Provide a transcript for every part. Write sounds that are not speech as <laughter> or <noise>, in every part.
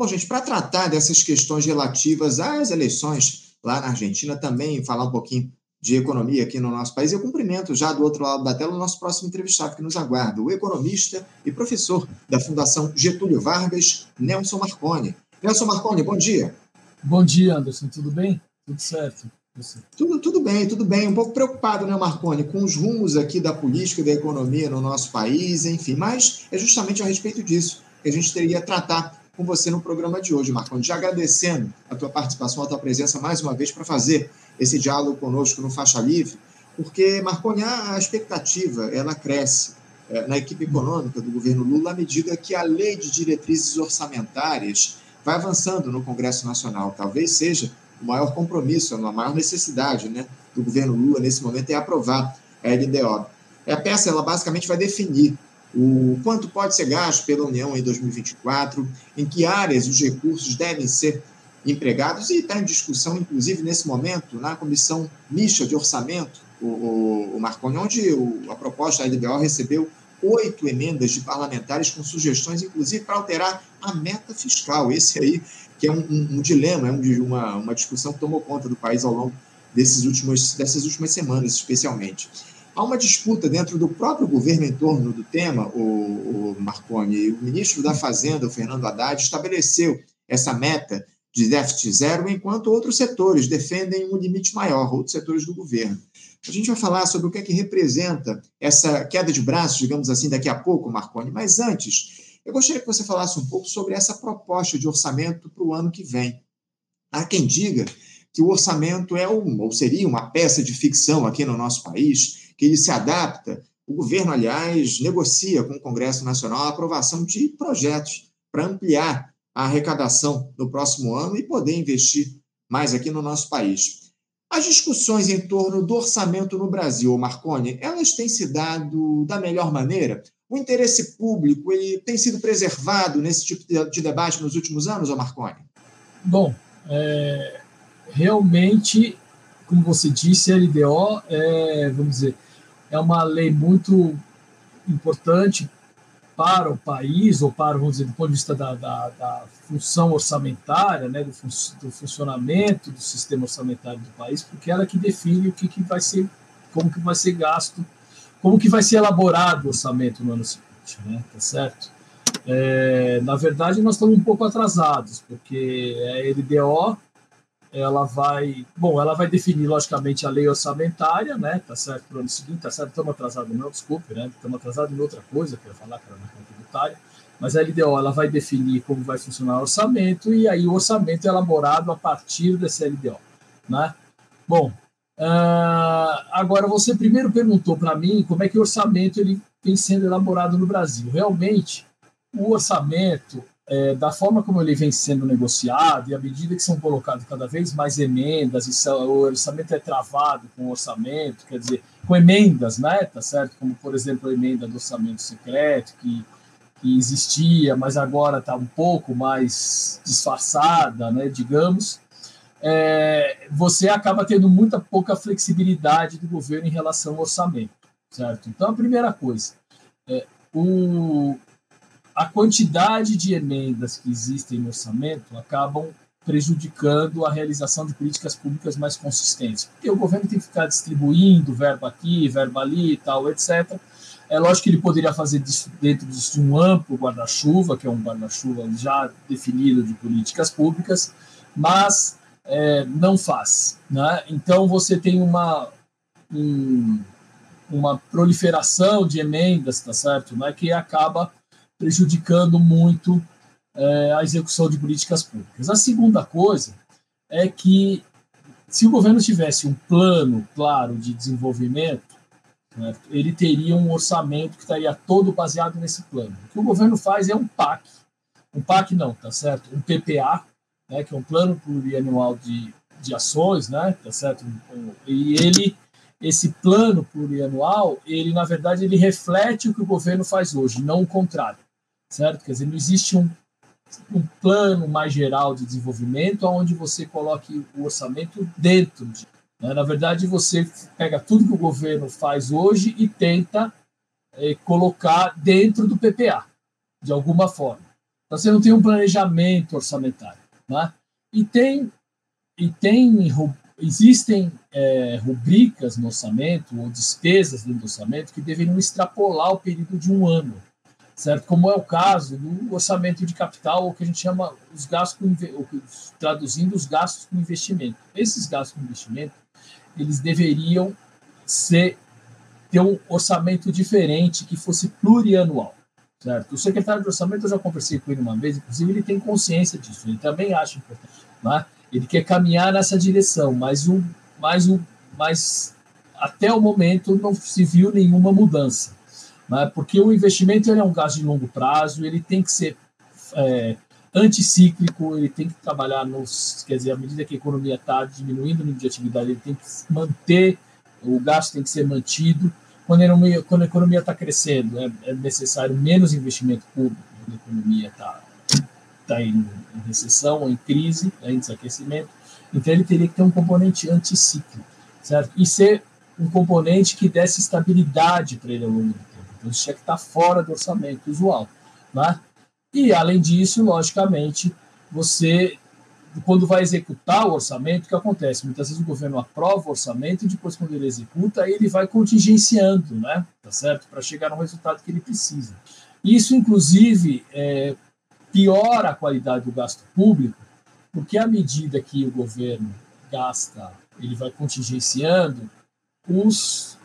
Bom, gente, para tratar dessas questões relativas às eleições lá na Argentina, também falar um pouquinho de economia aqui no nosso país, eu cumprimento já do outro lado da tela o nosso próximo entrevistado que nos aguarda, o economista e professor da Fundação Getúlio Vargas, Nelson Marconi. Nelson Marconi, bom dia. Bom dia, Anderson, tudo bem? Tudo certo? Tudo, tudo bem, tudo bem. Um pouco preocupado, né, Marconi, com os rumos aqui da política e da economia no nosso país, enfim, mas é justamente a respeito disso que a gente teria tratar com você no programa de hoje. Já agradecendo a tua participação, a tua presença mais uma vez para fazer esse diálogo conosco no Faixa Livre, porque, Marconi, a expectativa ela cresce é, na equipe econômica do governo Lula à medida que a lei de diretrizes orçamentárias vai avançando no Congresso Nacional. Talvez seja o maior compromisso, a maior necessidade né, do governo Lula nesse momento é aprovar a LDO. A peça ela basicamente vai definir o quanto pode ser gasto pela União em 2024, em que áreas os recursos devem ser empregados, e está em discussão, inclusive, nesse momento, na comissão mista de orçamento, o, o, o Marconi, onde o, a proposta da LDO recebeu oito emendas de parlamentares com sugestões, inclusive, para alterar a meta fiscal. Esse aí, que é um, um, um dilema, é um, uma, uma discussão que tomou conta do país ao longo desses últimos, dessas últimas semanas, especialmente. Há uma disputa dentro do próprio governo em torno do tema, o, o Marconi. O ministro da Fazenda, o Fernando Haddad, estabeleceu essa meta de déficit zero, enquanto outros setores defendem um limite maior, outros setores do governo. A gente vai falar sobre o que é que representa essa queda de braços, digamos assim, daqui a pouco, Marconi. Mas antes, eu gostaria que você falasse um pouco sobre essa proposta de orçamento para o ano que vem. Há quem diga que o orçamento é um, ou seria uma peça de ficção aqui no nosso país, que ele se adapta. O governo, aliás, negocia com o Congresso Nacional a aprovação de projetos para ampliar a arrecadação no próximo ano e poder investir mais aqui no nosso país. As discussões em torno do orçamento no Brasil, Marconi, elas têm se dado da melhor maneira? O interesse público ele tem sido preservado nesse tipo de debate nos últimos anos, Marconi? Bom, é, realmente, como você disse, a LDO é, vamos dizer, é uma lei muito importante para o país, ou para, vamos dizer, do ponto de vista da, da, da função orçamentária, né, do, fun do, funcionamento do sistema orçamentário do país, porque ela é que define o que, que vai ser, como que vai ser gasto, como que vai ser elaborado o orçamento no ano seguinte, né, tá certo? É, na verdade, nós estamos um pouco atrasados, porque a LDO ela vai, bom, ela vai definir logicamente a lei orçamentária, né? Tá certo para o ano seguinte, tá certo, estamos atrasados não, desculpe, né? Estamos atrasados em outra coisa que eu ia falar, que era na conta tributária, mas a LDO ela vai definir como vai funcionar o orçamento e aí o orçamento é elaborado a partir dessa LDO, né? Bom, uh, agora você primeiro perguntou para mim como é que o orçamento ele vem sendo elaborado no Brasil. Realmente, o orçamento é, da forma como ele vem sendo negociado e à medida que são colocadas cada vez mais emendas e o orçamento é travado com orçamento, quer dizer, com emendas, né, tá certo? Como, por exemplo, a emenda do orçamento secreto, que, que existia, mas agora está um pouco mais disfarçada, né, digamos, é, você acaba tendo muita pouca flexibilidade do governo em relação ao orçamento, certo? Então, a primeira coisa, é, o, a quantidade de emendas que existem no orçamento acabam prejudicando a realização de políticas públicas mais consistentes. Porque o governo tem que ficar distribuindo verba aqui, verba ali e tal, etc. É lógico que ele poderia fazer dentro de um amplo guarda-chuva, que é um guarda-chuva já definido de políticas públicas, mas é, não faz. Né? Então você tem uma, um, uma proliferação de emendas, tá certo? Né? Que acaba prejudicando muito é, a execução de políticas públicas. A segunda coisa é que, se o governo tivesse um plano claro de desenvolvimento, né, ele teria um orçamento que estaria todo baseado nesse plano. O que o governo faz é um PAC, um PAC não, tá certo? Um PPA, né, que é um plano plurianual de, de ações, né, tá certo? E ele esse plano plurianual, ele na verdade ele reflete o que o governo faz hoje, não o contrário certo? Quer dizer, não existe um, um plano mais geral de desenvolvimento onde você coloque o orçamento dentro de. Né? Na verdade, você pega tudo que o governo faz hoje e tenta é, colocar dentro do PPA, de alguma forma. Você não tem um planejamento orçamentário. Né? E tem, e tem existem é, rubricas no orçamento ou despesas dentro do orçamento que deveriam extrapolar o período de um ano, certo? Como é o caso do orçamento de capital, ou que a gente chama os gastos com, traduzindo os gastos com investimento. Esses gastos com investimento, eles deveriam ser ter um orçamento diferente que fosse plurianual. Certo? O secretário de orçamento, eu já conversei com ele uma vez, inclusive ele tem consciência disso, ele também acha importante. Né? Ele quer caminhar nessa direção, mas, mas, o, mas até o momento não se viu nenhuma mudança. Né? Porque o investimento ele é um gasto de longo prazo, ele tem que ser é, anticíclico, ele tem que trabalhar nos. Quer dizer, à medida que a economia está diminuindo o nível de atividade, ele tem que manter, o gasto tem que ser mantido. Quando a economia, quando a economia está crescendo, é, é, necessário menos investimento público, quando a economia está tá em, em, recessão, em crise, né, em desaquecimento. Então, ele teria que ter um componente anticíclico, certo? E ser um componente que desse estabilidade para ele ao longo do. Então, isso tinha que estar tá fora do orçamento usual. Né? E, além disso, logicamente, você quando vai executar o orçamento, o que acontece? Muitas vezes o governo aprova o orçamento e depois, quando ele executa, ele vai contingenciando, né? Tá certo? Para chegar no resultado que ele precisa. Isso, inclusive, é, piora a qualidade do gasto público, porque à medida que o governo gasta, ele vai contingenciando, os,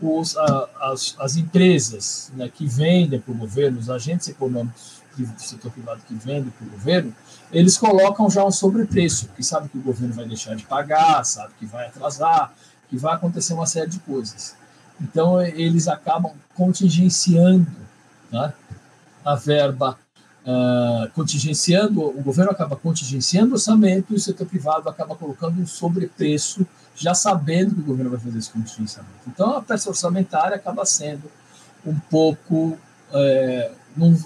os, a, as, as empresas né, que vendem para o governo, os agentes econômicos do setor privado que vendem para o governo, eles colocam já um sobrepreço, que sabe que o governo vai deixar de pagar, sabe que vai atrasar, que vai acontecer uma série de coisas. Então, eles acabam contingenciando né, a verba, uh, contingenciando, o governo acaba contingenciando o orçamento e o setor privado acaba colocando um sobrepreço, já sabendo que o governo vai fazer esse contingenciamento. Então, a peça orçamentária acaba sendo um pouco. É,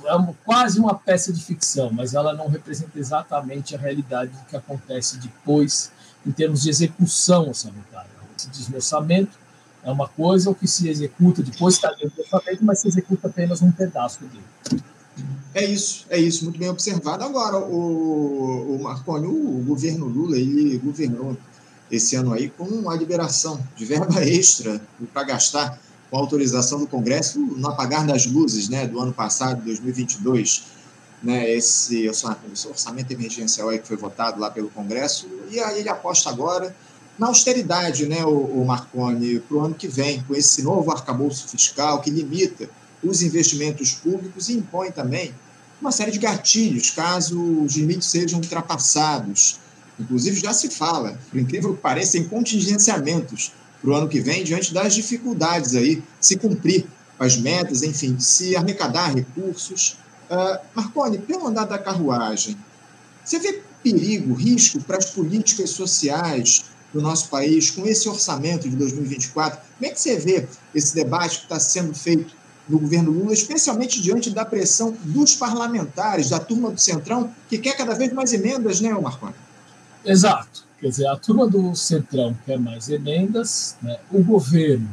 é uma, quase uma peça de ficção, mas ela não representa exatamente a realidade do que acontece depois em termos de execução orçamentária. Se diz no orçamento, é uma coisa, o que se executa depois está dentro do orçamento, mas se executa apenas um pedaço dele. É isso, é isso, muito bem observado. Agora, o, o Marconi, o governo Lula, ele governou esse ano aí com a liberação de verba <laughs> extra para gastar com autorização do Congresso no apagar das luzes né, do ano passado, 2022, né, esse orçamento emergencial aí que foi votado lá pelo Congresso, e aí ele aposta agora na austeridade, né, o, o Marconi, para o ano que vem, com esse novo arcabouço fiscal que limita os investimentos públicos e impõe também uma série de gatilhos caso os limites sejam ultrapassados. Inclusive, já se fala, por incrível que pareça, em contingenciamentos para o ano que vem, diante das dificuldades aí, se cumprir as metas, enfim, se arrecadar recursos. Uh, Marconi, pelo andar da carruagem, você vê perigo, risco para as políticas sociais do nosso país com esse orçamento de 2024? Como é que você vê esse debate que está sendo feito no governo Lula, especialmente diante da pressão dos parlamentares, da turma do Centrão, que quer cada vez mais emendas, né, Marconi? Exato. Quer dizer, a turma do Centrão quer mais emendas, né? o governo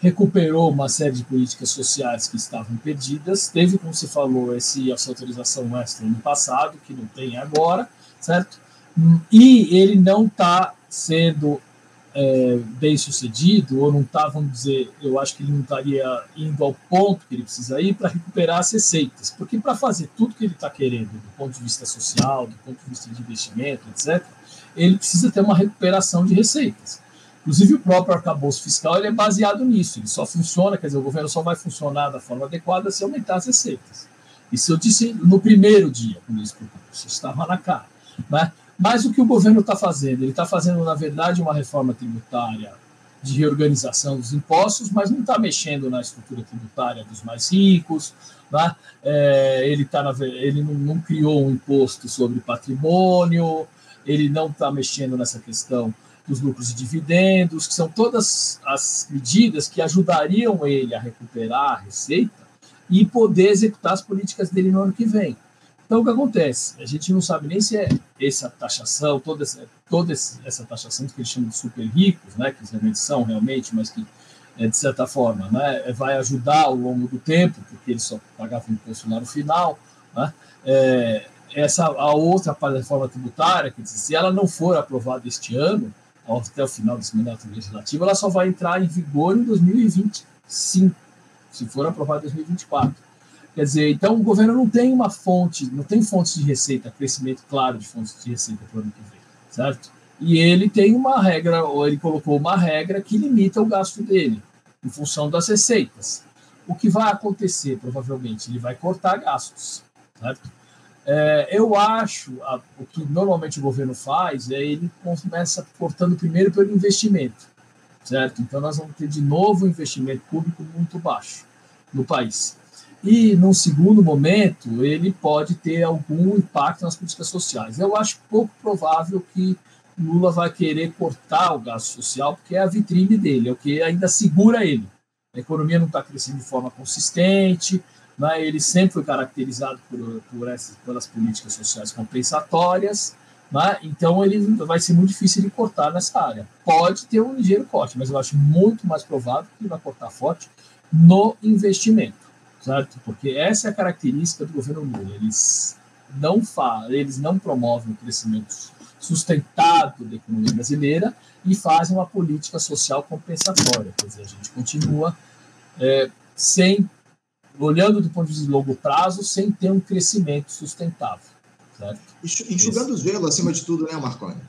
recuperou uma série de políticas sociais que estavam perdidas, teve, como se falou, esse, essa autorização extra no passado, que não tem agora, certo? E ele não está sendo é, bem sucedido, ou não está, vamos dizer, eu acho que ele não estaria indo ao ponto que ele precisa ir para recuperar as receitas. Porque para fazer tudo que ele está querendo, do ponto de vista social, do ponto de vista de investimento, etc., ele precisa ter uma recuperação de receitas. Inclusive, o próprio arcabouço fiscal ele é baseado nisso. Ele só funciona, quer dizer, o governo só vai funcionar da forma adequada se aumentar as receitas. Isso eu disse no primeiro dia, quando eles isso estava na cara. Né? Mas o que o governo está fazendo? Ele está fazendo, na verdade, uma reforma tributária de reorganização dos impostos, mas não está mexendo na estrutura tributária dos mais ricos. Né? É, ele tá na, ele não, não criou um imposto sobre patrimônio, ele não está mexendo nessa questão dos lucros e dividendos, que são todas as medidas que ajudariam ele a recuperar a receita e poder executar as políticas dele no ano que vem. Então, o que acontece? A gente não sabe nem se é essa taxação, toda essa, toda essa taxação que eles chamam de super ricos, né, que realmente são realmente, mas que, é, de certa forma, né, vai ajudar ao longo do tempo, porque eles só pagavam imposto lá no final, Né? É, essa a outra reforma tributária, que se ela não for aprovada este ano, até o final desse mandato legislativo, ela só vai entrar em vigor em 2025, se for aprovada em 2024. Quer dizer, então o governo não tem uma fonte, não tem fontes de receita, crescimento claro de fontes de receita para o ano que vem, certo? E ele tem uma regra, ou ele colocou uma regra que limita o gasto dele, em função das receitas. O que vai acontecer, provavelmente? Ele vai cortar gastos, certo? É, eu acho, a, o que normalmente o governo faz é ele começa cortando primeiro pelo investimento, certo? Então nós vamos ter de novo um investimento público muito baixo no país. E, num segundo momento, ele pode ter algum impacto nas políticas sociais. Eu acho pouco provável que Lula vai querer cortar o gasto social, porque é a vitrine dele, é o que ainda segura ele. A economia não está crescendo de forma consistente, né? ele sempre foi caracterizado por, por essas, pelas políticas sociais compensatórias, né? então ele vai ser muito difícil de cortar nessa área. Pode ter um ligeiro corte, mas eu acho muito mais provável que ele vai cortar forte no investimento, certo? Porque essa é a característica do governo Lula. Eles não falam, eles não promovem o crescimento sustentado da economia brasileira e fazem uma política social compensatória. Quer dizer, a gente continua é, sem, olhando do ponto de vista de longo prazo, sem ter um crescimento sustentável. Certo? Enxugando o gelo, acima de tudo, né, Marconi?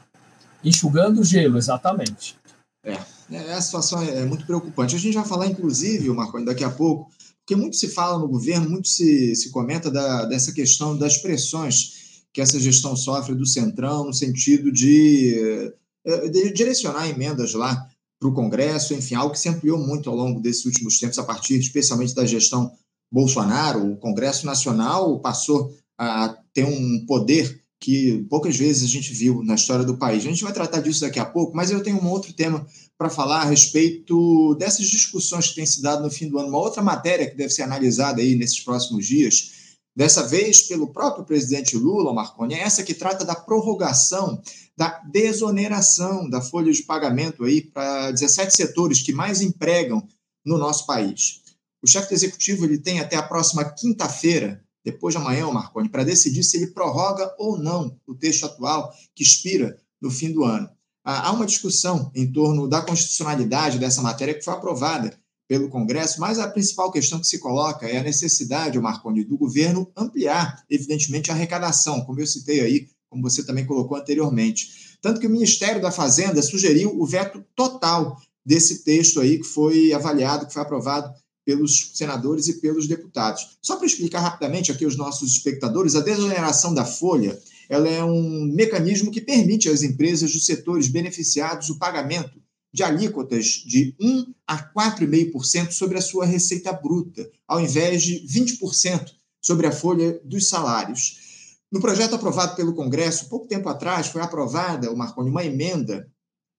Enxugando o gelo, exatamente. É, é, a situação é muito preocupante. A gente vai falar, inclusive, Marconi, daqui a pouco, porque muito se fala no governo, muito se, se comenta da, dessa questão das pressões que essa gestão sofre do Centrão, no sentido de, eh, de direcionar emendas lá para o Congresso, enfim, algo que se ampliou muito ao longo desses últimos tempos, a partir especialmente da gestão Bolsonaro. O Congresso Nacional passou a ter um poder que poucas vezes a gente viu na história do país. A gente vai tratar disso daqui a pouco, mas eu tenho um outro tema para falar a respeito dessas discussões que têm se dado no fim do ano. Uma outra matéria que deve ser analisada aí nesses próximos dias dessa vez pelo próprio presidente Lula, Marconi, é essa que trata da prorrogação da desoneração da folha de pagamento aí para 17 setores que mais empregam no nosso país. O chefe executivo ele tem até a próxima quinta-feira, depois de amanhã, Marconi, para decidir se ele prorroga ou não o texto atual que expira no fim do ano. Há uma discussão em torno da constitucionalidade dessa matéria que foi aprovada pelo Congresso, mas a principal questão que se coloca é a necessidade, Marconi, do governo ampliar, evidentemente, a arrecadação, como eu citei aí, como você também colocou anteriormente. Tanto que o Ministério da Fazenda sugeriu o veto total desse texto aí que foi avaliado, que foi aprovado pelos senadores e pelos deputados. Só para explicar rapidamente aqui aos nossos espectadores, a desoneração da folha ela é um mecanismo que permite às empresas dos setores beneficiados o pagamento de alíquotas de 1 a 4,5% sobre a sua receita bruta, ao invés de 20% sobre a folha dos salários. No projeto aprovado pelo Congresso, pouco tempo atrás, foi aprovada, Marconi, uma emenda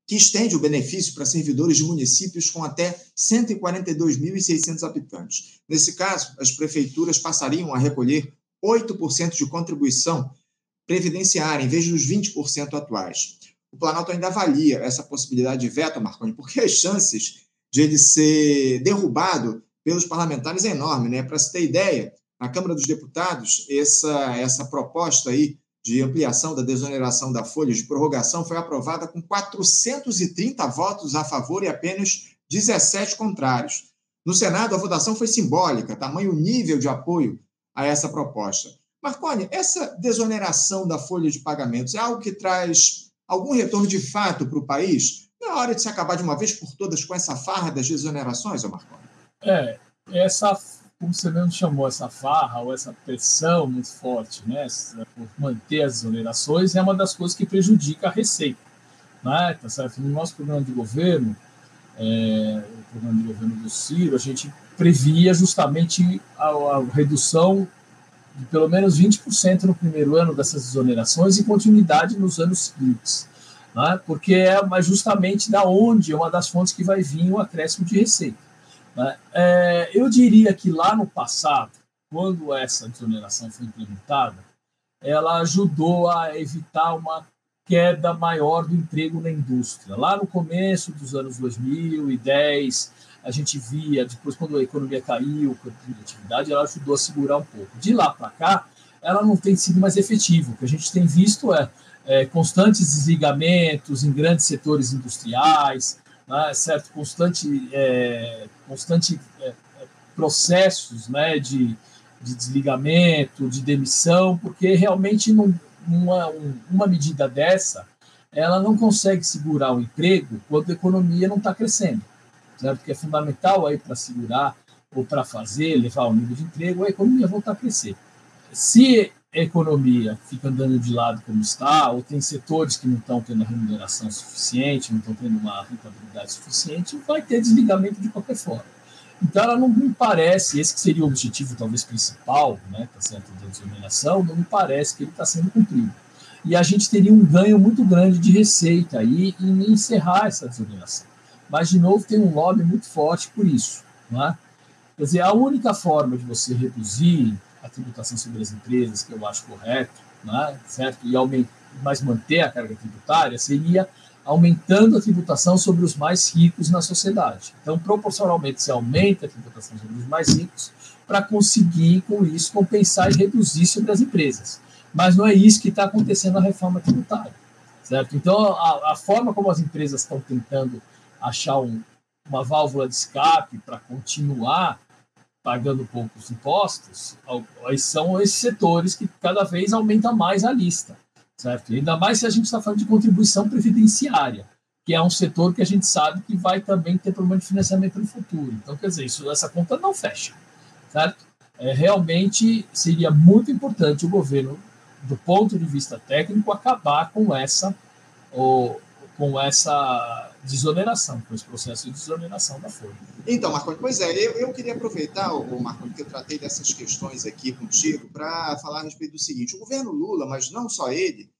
que estende o benefício para servidores de municípios com até 142.600 habitantes. Nesse caso, as prefeituras passariam a recolher 8% de contribuição previdenciária, em vez dos 20% atuais o Planalto ainda avalia essa possibilidade de veto, Marconi, porque as chances de ele ser derrubado pelos parlamentares é enorme, né? Para se ter ideia, na Câmara dos Deputados, essa, essa proposta aí de ampliação da desoneração da folha de prorrogação foi aprovada com 430 votos a favor e apenas 17 contrários. No Senado, a votação foi simbólica, tamanho nível de apoio a essa proposta. Marconi, essa desoneração da folha de pagamentos é algo que traz algum retorno de fato para o país? Não é hora de se acabar de uma vez por todas com essa farra das desonerações, Marconi? É, essa, como você mesmo chamou, essa farra ou essa pressão muito forte né, por manter as desonerações é uma das coisas que prejudica a receita. Né, tá certo? No nosso programa de governo, é, o programa de governo do Ciro, a gente previa justamente a, a redução de pelo menos 20% no primeiro ano dessas exonerações e continuidade nos anos seguintes, né? porque é justamente da onde, é uma das fontes que vai vir o acréscimo de receita. Né? É, eu diria que lá no passado, quando essa desoneração foi implementada, ela ajudou a evitar uma queda maior do emprego na indústria. Lá no começo dos anos 2010, a gente via, depois quando a economia caiu, a produtividade, ela ajudou a segurar um pouco. De lá para cá, ela não tem sido mais efetiva. O que a gente tem visto é, é constantes desligamentos em grandes setores industriais, né, certo? Constante, é, constante é, processos né, de, de desligamento, de demissão, porque realmente não, uma, uma medida dessa ela não consegue segurar o emprego quando a economia não está crescendo, certo? Porque é fundamental aí para segurar ou para fazer, levar o nível de emprego, a economia voltar a crescer. Se a economia fica andando de lado como está, ou tem setores que não estão tendo a remuneração suficiente, não estão tendo uma rentabilidade suficiente, vai ter desligamento de qualquer forma. Então, ela não me parece, esse que seria o objetivo talvez principal, né, tá certo, da desoneração, não me parece que ele está sendo cumprido. E a gente teria um ganho muito grande de receita aí em encerrar essa desoneração. Mas, de novo, tem um lobby muito forte por isso. Né? Quer dizer, a única forma de você reduzir a tributação sobre as empresas, que eu acho correto, né, certo? E aumentar, mas manter a carga tributária, seria aumentando a tributação sobre os mais ricos na sociedade. Então, proporcionalmente, se aumenta a tributação sobre os mais ricos para conseguir, com isso, compensar e reduzir sobre as empresas. Mas não é isso que está acontecendo na reforma tributária, certo? Então, a, a forma como as empresas estão tentando achar um, uma válvula de escape para continuar pagando poucos impostos, são esses setores que cada vez aumenta mais a lista certo? Ainda mais se a gente está falando de contribuição previdenciária, que é um setor que a gente sabe que vai também ter problema de financiamento no futuro. Então, quer dizer, isso, essa conta não fecha, certo? É, realmente seria muito importante o governo, do ponto de vista técnico, acabar com essa, ou, com essa desoneração, com esse processo de desoneração da folha. Então, Marconi, pois é, eu, eu queria aproveitar, o Marconi, que eu tratei dessas questões aqui contigo, para falar a respeito do seguinte: o governo Lula, mas não só ele,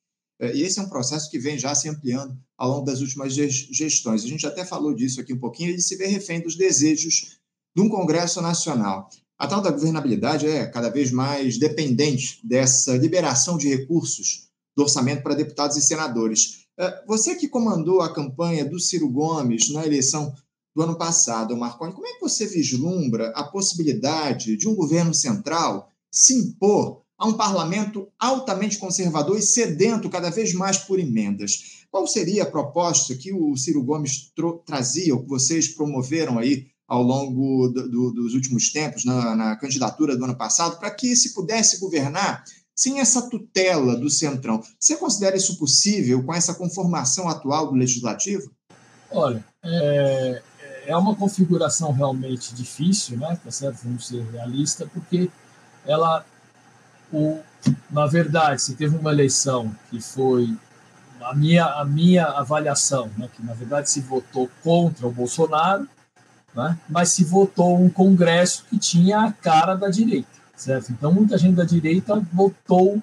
é, e esse é um processo que vem já se ampliando ao longo das últimas gestões. A gente até falou disso aqui um pouquinho, ele se vê refém dos desejos de um Congresso Nacional. A tal da governabilidade é cada vez mais dependente dessa liberação de recursos do orçamento para deputados e senadores. É, você que comandou a campanha do Ciro Gomes na eleição do ano passado, Marconi, como é que você vislumbra a possibilidade de um governo central se impor a um parlamento altamente conservador e sedento cada vez mais por emendas? Qual seria a proposta que o Ciro Gomes trazia, ou que vocês promoveram aí ao longo do, do, dos últimos tempos, na, na candidatura do ano passado, para que se pudesse governar sem essa tutela do Centrão. Você considera isso possível com essa conformação atual do Legislativo? Olha, é, é uma configuração realmente difícil, né? Tá certo? Vamos ser realistas, porque ela, o, na verdade, se teve uma eleição que foi a minha, a minha avaliação, né? Que na verdade se votou contra o Bolsonaro, né? Mas se votou um Congresso que tinha a cara da direita certo? Então, muita gente da direita votou,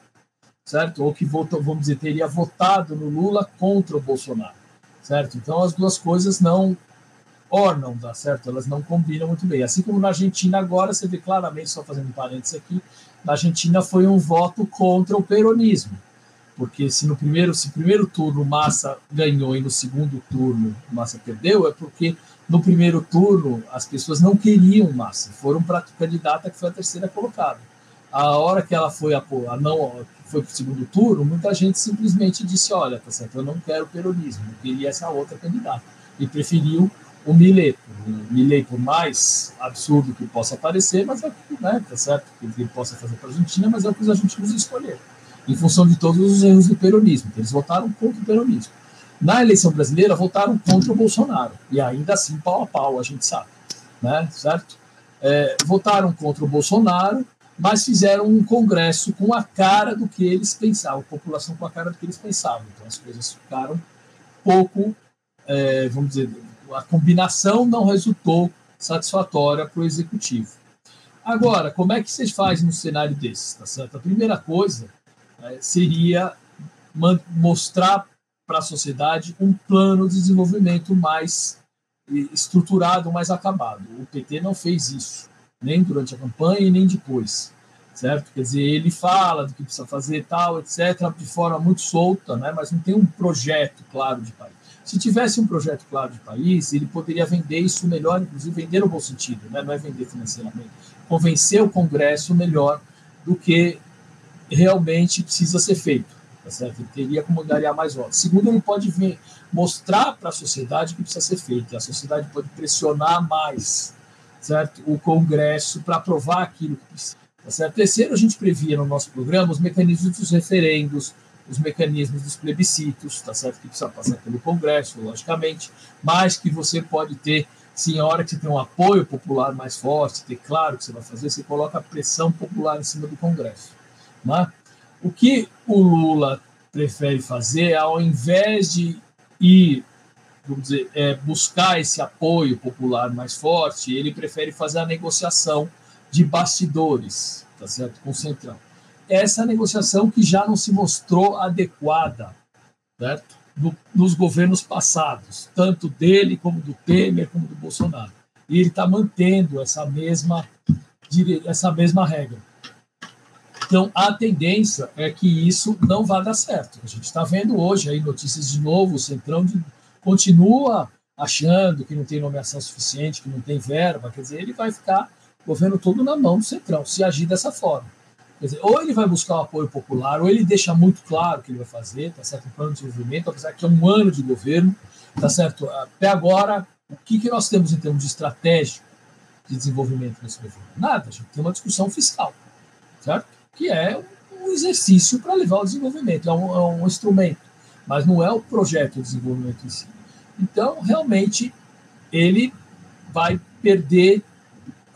certo? Ou que votou, vamos dizer, teria votado no Lula contra o Bolsonaro, certo? Então, as duas coisas não ornam, tá certo? Elas não combinam muito bem. Assim como na Argentina agora, você vê claramente, só fazendo parênteses aqui, na Argentina foi um voto contra o peronismo, porque se no primeiro, se primeiro turno Massa ganhou e no segundo turno Massa perdeu, é porque no primeiro turno as pessoas não queriam Massa, foram para a candidata que foi a terceira colocada. A hora que ela foi a, a não foi para o segundo turno, muita gente simplesmente disse, olha, tá certo, eu não quero peronismo, eu queria essa outra candidata e preferiu o Milei. O Milei, por mais absurdo que possa parecer, mas é né, tá certo, que ele possa fazer para a Argentina, mas é o que os argentinos escolheram em função de todos os erros do peronismo. Eles votaram contra o peronismo. Na eleição brasileira, votaram contra o Bolsonaro. E ainda assim, pau a pau, a gente sabe. Né? Certo? É, votaram contra o Bolsonaro, mas fizeram um congresso com a cara do que eles pensavam, a população com a cara do que eles pensavam. Então as coisas ficaram pouco, é, vamos dizer, a combinação não resultou satisfatória para o executivo. Agora, como é que vocês fazem no cenário desse? Tá certo? A primeira coisa é, seria mostrar para a sociedade um plano de desenvolvimento mais estruturado, mais acabado. O PT não fez isso, nem durante a campanha e nem depois, certo? Quer dizer, ele fala do que precisa fazer tal, etc., de forma muito solta, né? mas não tem um projeto claro de país. Se tivesse um projeto claro de país, ele poderia vender isso melhor, inclusive vender no bom sentido, né? não é vender financeiramente, convencer o Congresso melhor do que realmente precisa ser feito. Tá certo? Ele teria como ganhar mais votos. Segundo, ele pode ver, mostrar para a sociedade que precisa ser feito. A sociedade pode pressionar mais certo? o Congresso para aprovar aquilo que precisa. Tá certo? Terceiro, a gente previa no nosso programa os mecanismos dos referendos, os mecanismos dos plebiscitos, tá certo? Que precisa passar pelo Congresso, logicamente, mas que você pode ter, sim, a hora que você tem um apoio popular mais forte, ter claro o que você vai fazer, você coloca a pressão popular em cima do Congresso. Né? O que o Lula prefere fazer, ao invés de ir, vamos dizer, é, buscar esse apoio popular mais forte, ele prefere fazer a negociação de bastidores, tá certo, com o Centrão. Essa negociação que já não se mostrou adequada, certo? No, nos governos passados, tanto dele como do Temer como do Bolsonaro. E ele está mantendo essa mesma essa mesma regra. Então, a tendência é que isso não vá dar certo. A gente está vendo hoje aí notícias de novo, o Centrão de, continua achando que não tem nomeação suficiente, que não tem verba, quer dizer, ele vai ficar o governo todo na mão do Centrão, se agir dessa forma. Quer dizer, ou ele vai buscar o apoio popular, ou ele deixa muito claro o que ele vai fazer, tá certo? Um plano de desenvolvimento, apesar que é um ano de governo, tá certo? Até agora, o que, que nós temos em termos de estratégia de desenvolvimento nesse governo? Nada, a gente tem uma discussão fiscal, certo? Que é um exercício para levar ao desenvolvimento, é um, é um, instrumento, mas não é o projeto de desenvolvimento em si. Então, realmente, ele vai perder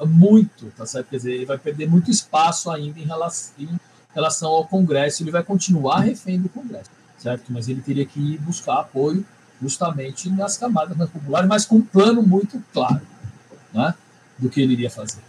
muito, tá certo? Quer dizer, ele vai perder muito espaço ainda em relação, em relação ao Congresso, ele vai continuar refém do Congresso, certo? Mas ele teria que buscar apoio justamente nas camadas mais populares, mas com um plano muito claro né, do que ele iria fazer.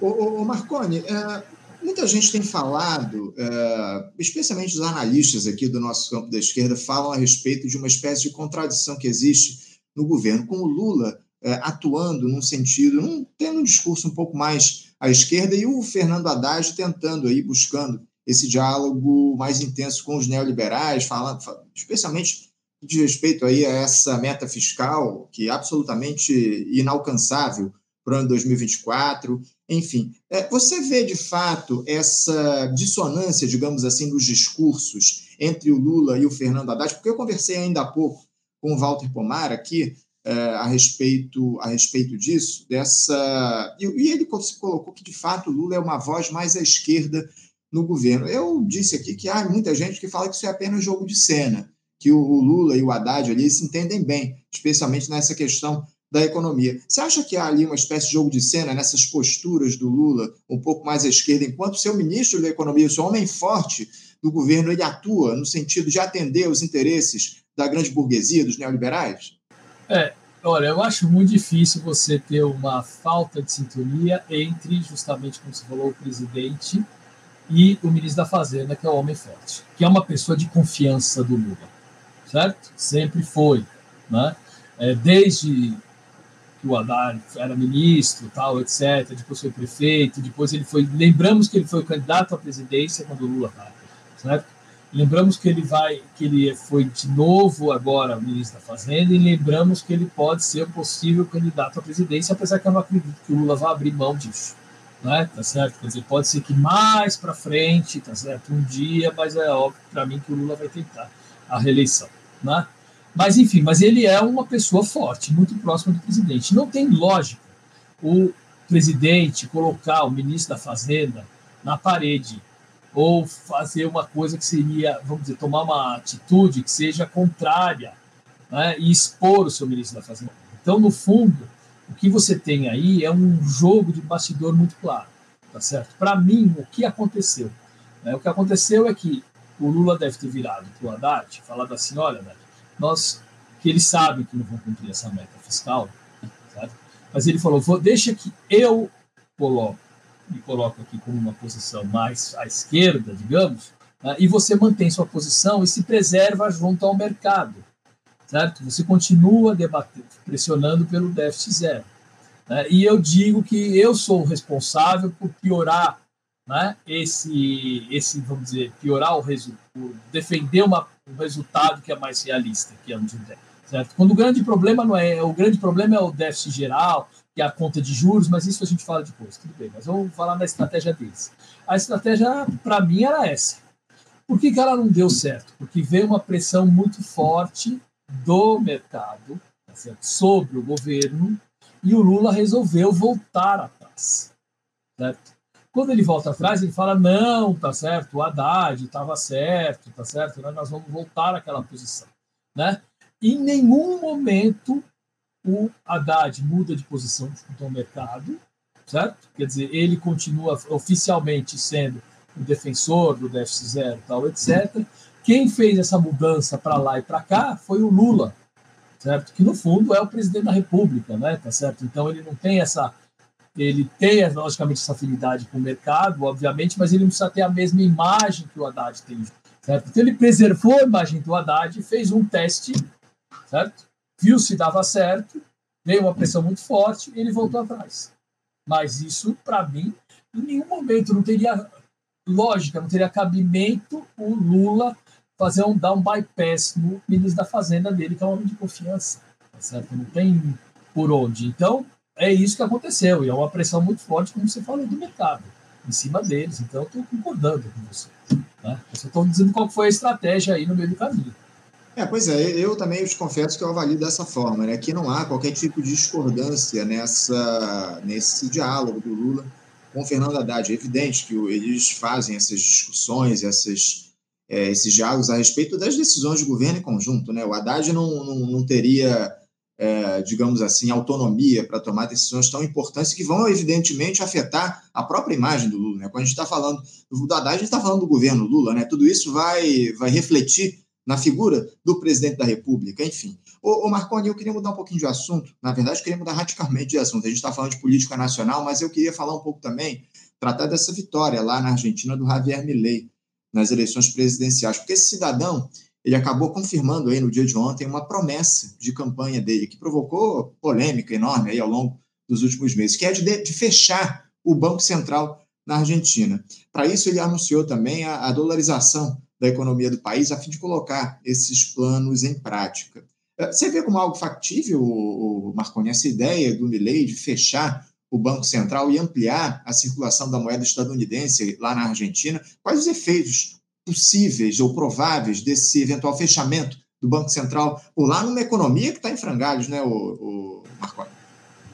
O, Marconi, é, Muita gente tem falado, é, especialmente os analistas aqui do nosso campo da esquerda, falam a respeito de uma espécie de contradição que existe no governo, com o Lula é, atuando num sentido, num, tendo um discurso um pouco mais à esquerda, e o Fernando Haddad tentando aí, buscando esse diálogo mais intenso com os neoliberais, falando, especialmente de respeito aí a essa meta fiscal, que é absolutamente inalcançável para o ano 2024. Enfim, é, você vê de fato essa dissonância, digamos assim, dos discursos entre o Lula e o Fernando Haddad, porque eu conversei ainda há pouco com o Walter Pomar aqui é, a respeito a respeito disso, dessa e, ele colocou que de fato o Lula é uma voz mais à esquerda no governo. Eu disse aqui que há muita gente que fala que isso é apenas jogo de cena, que o Lula e o Haddad ali se entendem bem, especialmente nessa questão da economia. Você acha que há ali uma espécie de jogo de cena nessas posturas do Lula, um pouco mais à esquerda, enquanto seu ministro da Economia, seu homem forte do governo, ele atua no sentido de atender os interesses da grande burguesia, dos neoliberais? É, olha, eu acho muito difícil você ter uma falta de sintonia entre, justamente como você falou, o presidente e o ministro da Fazenda, que é o homem forte, que é uma pessoa de confiança do Lula, certo? Sempre foi, né? É, desde o Haddad era ministro, tal, etc. Depois foi prefeito, depois ele foi. Lembramos que ele foi candidato à presidência quando o Lula estava, certo? Lembramos que ele vai, que ele foi de novo agora ministro da Fazenda e lembramos que ele pode ser possível candidato à presidência, apesar que eu não acredito que o Lula vá abrir mão disso, né? Tá certo? Quer dizer, pode ser que mais para frente, tá certo? Um dia, mas é óbvio para mim que o Lula vai tentar a reeleição, né? Mas, enfim, mas ele é uma pessoa forte, muito próxima do presidente. Não tem lógica o presidente colocar o ministro da Fazenda na parede ou fazer uma coisa que seria, vamos dizer, tomar uma atitude que seja contrária né, e expor o seu ministro da Fazenda. Então, no fundo, o que você tem aí é um jogo de bastidor muito claro, tá certo? Para mim, o que aconteceu? Né, o que aconteceu é que o Lula deve ter virado para o Haddad, falado assim, olha, Haddad, nós que eles sabem que não vão cumprir essa meta fiscal, mas ele falou, vou, deixa que eu coloco, me coloco aqui como uma posição mais à esquerda, digamos, né? e você mantém sua posição e se preserva junto ao mercado, certo? Você continua debatendo, pressionando pelo déficit zero. Né? E eu digo que eu sou o responsável por piorar né, esse, esse, vamos dizer, piorar o resultado, defender uma, um resultado que é mais realista, que é um de 10, certo? Quando o grande problema não é o grande problema é o déficit geral, que é a conta de juros, mas isso a gente fala depois, tudo bem. Mas vamos falar na estratégia deles. A estratégia, para mim, era essa. Por que, que ela não deu certo? Porque veio uma pressão muito forte do mercado tá sobre o governo e o Lula resolveu voltar atrás. Certo? Quando ele volta atrás, ele fala: não, tá certo, o Haddad estava certo, tá certo, né? nós vamos voltar àquela posição. Né? Em nenhum momento o Haddad muda de posição junto ao mercado, certo? Quer dizer, ele continua oficialmente sendo o defensor do déficit zero, tal, etc. Quem fez essa mudança para lá e para cá foi o Lula, certo? Que no fundo é o presidente da República, né? Tá certo? Então ele não tem essa ele tem logicamente essa afinidade com o mercado, obviamente, mas ele não precisa ter a mesma imagem que o Haddad tem, certo? Então ele preservou a imagem do Haddad, fez um teste, certo? Viu se dava certo, veio uma pressão muito forte e ele voltou atrás. Mas isso, para mim, em nenhum momento não teria lógica, não teria cabimento o Lula fazer um, dar um bypass no ministro da Fazenda dele, que é um homem de confiança, tá certo? Não tem por onde. Então, é isso que aconteceu, e é uma pressão muito forte, como você falou, do mercado, em cima deles. Então, eu estou concordando com você. Né? Eu só estou dizendo qual foi a estratégia aí no meio do caminho. É, pois é, eu também te confesso que eu avalio dessa forma, né? Que não há qualquer tipo de discordância nessa, nesse diálogo do Lula com o Fernando Haddad. É evidente que eles fazem essas discussões, essas, é, esses diálogos a respeito das decisões de governo em conjunto, né? O Haddad não, não, não teria, é, digamos assim, autonomia para tomar decisões tão importantes que vão, evidentemente, afetar a própria imagem do Lula. Né? Quando a gente está falando do Haddad, a gente está falando do governo Lula, né? Tudo isso vai, vai refletir na figura do presidente da República, enfim. Ô Marconi, eu queria mudar um pouquinho de assunto. Na verdade, eu queria mudar radicalmente de assunto. A gente está falando de política nacional, mas eu queria falar um pouco também, tratar dessa vitória lá na Argentina do Javier Milei nas eleições presidenciais, porque esse cidadão ele acabou confirmando aí no dia de ontem uma promessa de campanha dele que provocou polêmica enorme aí ao longo dos últimos meses, que é de, de fechar o Banco Central na Argentina. Para isso, ele anunciou também a, a dolarização da economia do país, a fim de colocar esses planos em prática. Eh, você vê como algo factível, Marconi, essa ideia do Milley de fechar o Banco Central e ampliar a circulação da moeda estadunidense lá na Argentina? Quais os efeitos possíveis ou prováveis desse eventual fechamento do Banco Central por lá numa economia que está em frangalhos, né, o, o Marconi?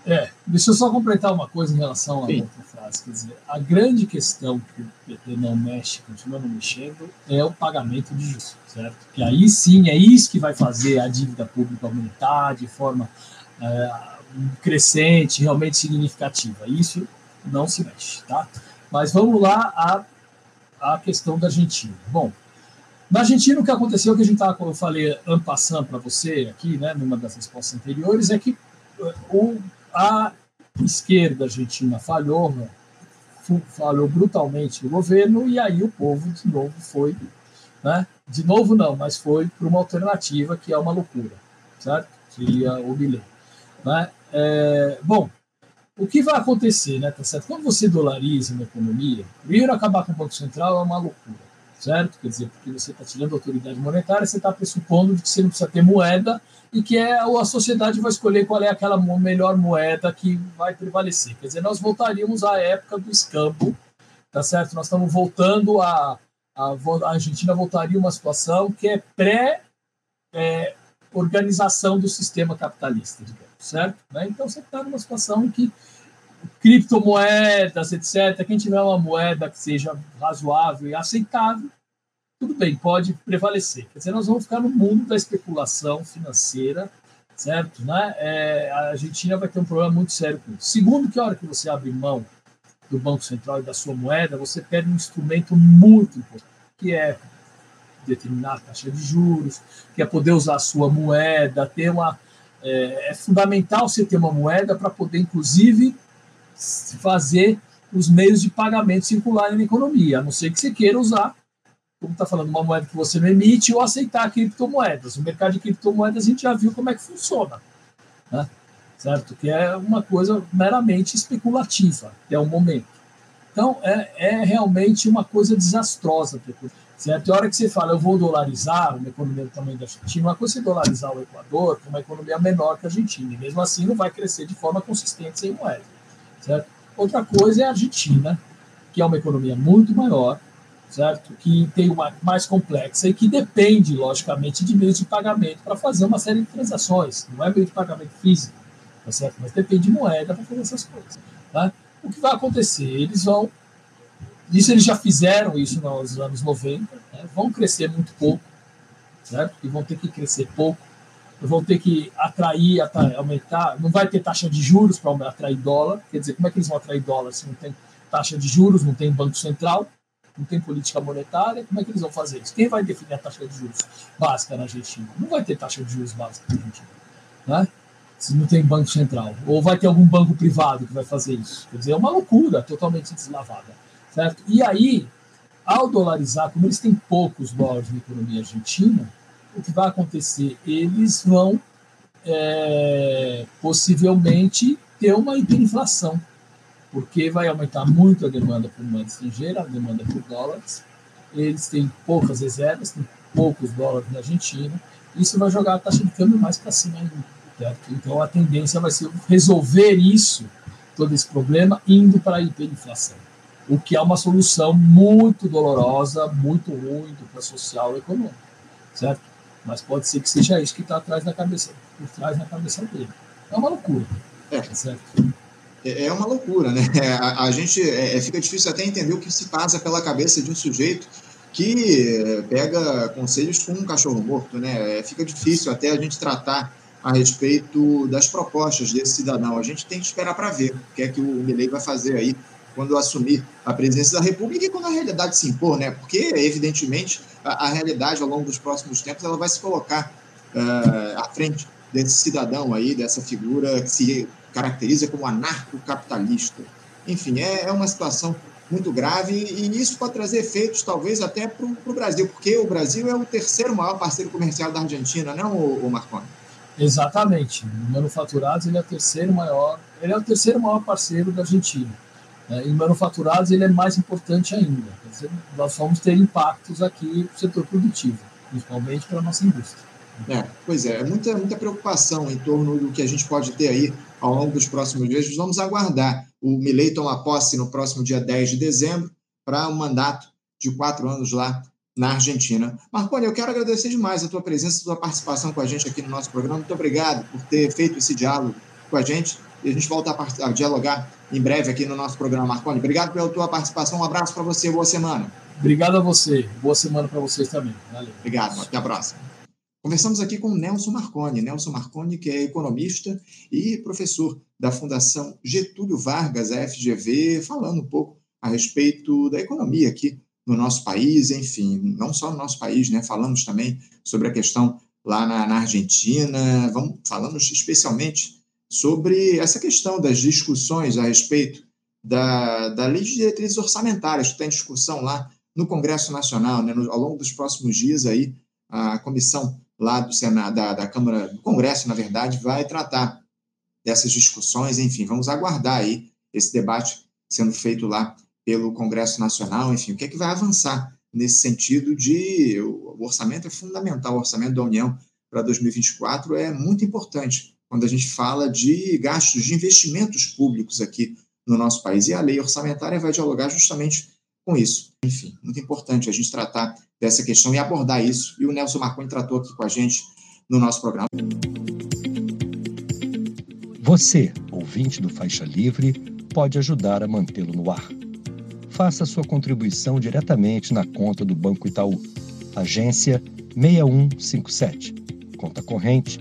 É, deixa eu só completar uma coisa em relação à outra frase. Quer dizer, a grande questão que o PT não mexe, continua não mexendo, é o pagamento de juros, certo? Que aí sim é isso que vai fazer a dívida pública aumentar de forma é, crescente, realmente significativa. Isso não se mexe, tá? Mas vamos lá à, à questão da Argentina. Bom, na Argentina, o que aconteceu, que a gente estava, como eu falei, ampassando para você aqui, né, numa das respostas anteriores, é que é, o a esquerda argentina falhou, falhou brutalmente o governo, e aí o povo de novo foi, né? de novo não, mas foi para uma alternativa que é uma loucura, certo? Seria o Millet. Né? É, bom, o que vai acontecer, né, tá certo? Quando você dolariza uma economia, primeiro acabar com o Banco Central é uma loucura certo? Quer dizer, porque você está tirando a autoridade monetária, você está pressupondo que você não precisa ter moeda e que é, a sociedade vai escolher qual é aquela melhor moeda que vai prevalecer. Quer dizer, nós voltaríamos à época do escampo, tá certo? Nós estamos voltando a, a, Argentina voltaria a uma situação que é pré é, organização do sistema capitalista, digamos, certo? Né? Então você está numa situação que criptomoedas, etc. Quem tiver uma moeda que seja razoável e aceitável, tudo bem, pode prevalecer. Quer dizer, nós vamos ficar no mundo da especulação financeira, certo? Né? É, a Argentina vai ter um problema muito sério com isso. Segundo, que a hora que você abre mão do Banco Central e da sua moeda, você perde um instrumento muito importante, que é determinar a taxa de juros, que é poder usar a sua moeda, ter uma é, é fundamental você ter uma moeda para poder, inclusive, fazer os meios de pagamento circularem na economia, a não ser que você queira usar, como está falando, uma moeda que você não emite ou aceitar criptomoedas. O mercado de criptomoedas a gente já viu como é que funciona, né? certo? Que é uma coisa meramente especulativa até o momento. Então, é, é realmente uma coisa desastrosa. Certo? E a hora que você fala, eu vou dolarizar uma economia do tamanho da Argentina, uma coisa é dolarizar o Equador, que é uma economia menor que a Argentina, e mesmo assim não vai crescer de forma consistente sem moeda. Certo? Outra coisa é a Argentina, que é uma economia muito maior, certo? Que tem uma mais complexa e que depende, logicamente, de meios de pagamento para fazer uma série de transações. Não é meio de pagamento físico, tá certo? Mas depende de moeda para fazer essas coisas. Tá? O que vai acontecer? Eles vão isso eles já fizeram isso nos anos 90, né? vão crescer muito pouco, certo? E vão ter que crescer pouco, vão ter que atrair, atrair aumentar, não vai ter taxa de juros para atrair dólar, quer dizer, como é que eles vão atrair dólar se não tem taxa de juros, não tem banco central, não tem política monetária, como é que eles vão fazer isso? Quem vai definir a taxa de juros básica na Argentina? Não vai ter taxa de juros básica na Argentina, né? Se não tem banco central. Ou vai ter algum banco privado que vai fazer isso. Quer dizer, é uma loucura totalmente deslavada. Certo? E aí, ao dolarizar, como eles têm poucos dólares na economia argentina, o que vai acontecer? Eles vão é, possivelmente ter uma hiperinflação, porque vai aumentar muito a demanda por moeda estrangeira, a demanda por dólares. Eles têm poucas reservas, têm poucos dólares na Argentina. Isso vai jogar a taxa de câmbio mais para cima ainda. Certo? Então a tendência vai ser resolver isso, todo esse problema, indo para a hiperinflação o que é uma solução muito dolorosa, muito ruim do plano social e econômico, certo? Mas pode ser que seja isso que está atrás da cabeça, por trás da cabeça dele. É uma loucura, é. certo? É, é uma loucura, né? É, a, a gente é, é, fica difícil até entender o que se passa pela cabeça de um sujeito que pega conselhos com um cachorro morto, né? Fica difícil até a gente tratar a respeito das propostas desse cidadão. A gente tem que esperar para ver o que é que o Milei vai fazer aí quando assumir a presidência da República e quando a realidade se impor, né? Porque, evidentemente, a, a realidade ao longo dos próximos tempos ela vai se colocar uh, à frente desse cidadão aí, dessa figura que se caracteriza como anarcocapitalista. Enfim, é, é uma situação muito grave e isso pode trazer efeitos, talvez, até para o Brasil, porque o Brasil é o terceiro maior parceiro comercial da Argentina, não, o, o Marconi? Exatamente. No manufaturados, ele é o terceiro maior, ele é o terceiro maior parceiro da Argentina. É, em manufaturados ele é mais importante ainda. Dizer, nós vamos ter impactos aqui no setor produtivo, principalmente para a nossa indústria. É, pois é, é muita, muita preocupação em torno do que a gente pode ter aí ao longo dos próximos dias. Vamos aguardar. O Milei toma posse no próximo dia 10 de dezembro para um mandato de quatro anos lá na Argentina. Marconi, eu quero agradecer demais a tua presença, a tua participação com a gente aqui no nosso programa. Muito obrigado por ter feito esse diálogo com a gente e a gente volta a, a dialogar em breve aqui no nosso programa, Marconi. Obrigado pela tua participação, um abraço para você, boa semana. Obrigado a você, boa semana para vocês também. Valeu. Obrigado, até a próxima. Conversamos aqui com Nelson Marconi. Nelson Marconi, que é economista e professor da Fundação Getúlio Vargas, a FGV, falando um pouco a respeito da economia aqui no nosso país, enfim, não só no nosso país, né? Falamos também sobre a questão lá na, na Argentina, vamos, falamos especialmente sobre essa questão das discussões a respeito da, da lei de diretrizes orçamentárias, que está em discussão lá no Congresso Nacional. Né? No, ao longo dos próximos dias, aí, a comissão lá do Senado, da, da Câmara, do Congresso, na verdade, vai tratar dessas discussões. Enfim, vamos aguardar aí esse debate sendo feito lá pelo Congresso Nacional. Enfim, o que é que vai avançar nesse sentido de o orçamento é fundamental, o orçamento da União para 2024 é muito importante quando a gente fala de gastos de investimentos públicos aqui no nosso país. E a lei orçamentária vai dialogar justamente com isso. Enfim, muito importante a gente tratar dessa questão e abordar isso. E o Nelson Marconi tratou aqui com a gente no nosso programa. Você, ouvinte do Faixa Livre, pode ajudar a mantê-lo no ar. Faça sua contribuição diretamente na conta do Banco Itaú, agência 6157, conta corrente